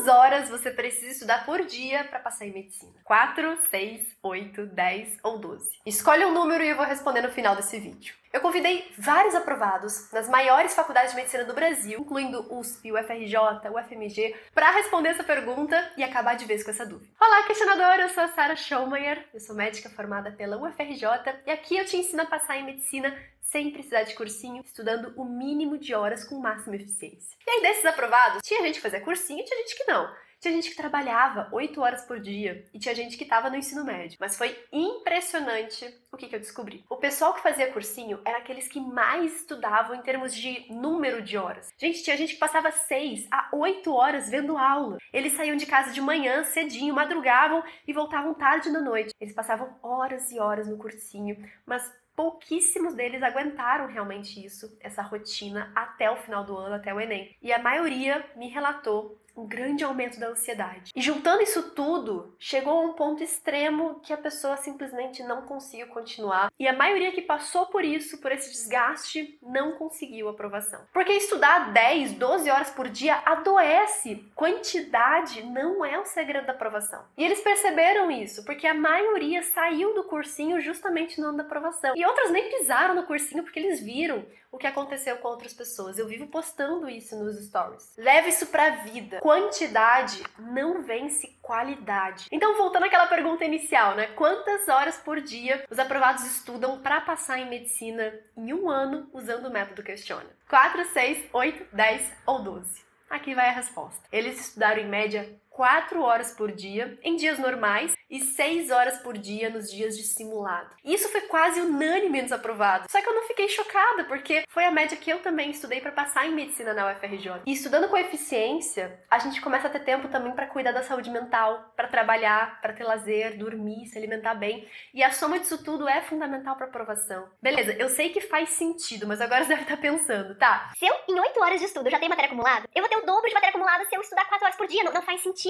Quantas horas você precisa estudar por dia para passar em medicina? 4, 6, 8, 10 ou 12? Escolhe um número e eu vou responder no final desse vídeo. Eu convidei vários aprovados nas maiores faculdades de medicina do Brasil, incluindo USP, UFRJ, UFMG, para responder essa pergunta e acabar de vez com essa dúvida. Olá, questionadora! Eu sou a Sara Schaumeyer, eu sou médica formada pela UFRJ e aqui eu te ensino a passar em medicina sem precisar de cursinho, estudando o mínimo de horas com máxima eficiência. E aí, desses aprovados, tinha gente que fazia cursinho e tinha gente que não. Tinha gente que trabalhava 8 horas por dia e tinha gente que estava no ensino médio. Mas foi impressionante o que, que eu descobri. O pessoal que fazia cursinho era aqueles que mais estudavam em termos de número de horas. Gente, tinha gente que passava 6 a 8 horas vendo aula. Eles saíam de casa de manhã, cedinho, madrugavam e voltavam tarde na noite. Eles passavam horas e horas no cursinho, mas pouquíssimos deles aguentaram realmente isso, essa rotina, até o final do ano, até o Enem. E a maioria me relatou um grande aumento da ansiedade. E juntando isso tudo, chegou a um ponto extremo que a pessoa simplesmente não conseguiu continuar. E a maioria que passou por isso, por esse desgaste, não conseguiu aprovação. Porque estudar 10, 12 horas por dia adoece. Quantidade não é o segredo da aprovação. E eles perceberam isso, porque a maioria saiu do cursinho justamente no ano da aprovação. E outras nem pisaram no cursinho porque eles viram o que aconteceu com outras pessoas. Eu vivo postando isso nos stories. Leve isso pra vida. Quantidade não vence qualidade. Então, voltando àquela pergunta inicial, né? Quantas horas por dia os aprovados estudam para passar em medicina em um ano usando o método Questiona? 4, 6, 8, 10 ou 12? Aqui vai a resposta. Eles estudaram em média 4 horas por dia em dias normais e 6 horas por dia nos dias de simulado. Isso foi quase unânime nos aprovados. Só que eu não fiquei chocada, porque foi a média que eu também estudei para passar em medicina na UFRJ. E estudando com eficiência, a gente começa a ter tempo também para cuidar da saúde mental, para trabalhar, para ter lazer, dormir, se alimentar bem. E a soma disso tudo é fundamental para aprovação. Beleza, eu sei que faz sentido, mas agora você deve estar pensando, tá? Se eu, em 8 horas de estudo, já tenho matéria acumulada, eu vou ter o dobro de matéria acumulada se eu estudar 4 horas por dia. Não, não faz sentido.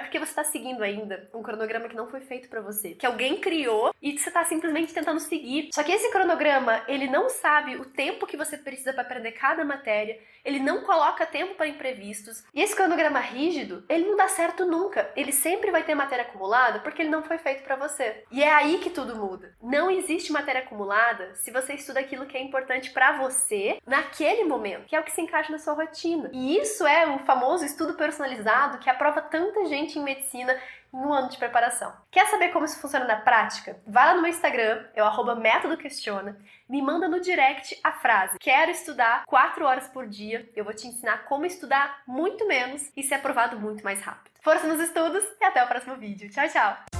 É porque você está seguindo ainda um cronograma que não foi feito para você, que alguém criou e você está simplesmente tentando seguir. Só que esse cronograma, ele não sabe o tempo que você precisa para aprender cada matéria, ele não coloca tempo para imprevistos. E esse cronograma rígido, ele não dá certo nunca. Ele sempre vai ter matéria acumulada porque ele não foi feito para você. E é aí que tudo muda. Não existe matéria acumulada se você estuda aquilo que é importante para você naquele momento, que é o que se encaixa na sua rotina. E isso é um famoso estudo personalizado que aprova tanta gente em medicina em um ano de preparação. Quer saber como isso funciona na prática? Vai lá no meu Instagram, é o arroba método questiona, me manda no direct a frase quero estudar 4 horas por dia, eu vou te ensinar como estudar muito menos e ser aprovado muito mais rápido. Força nos estudos e até o próximo vídeo. Tchau, tchau!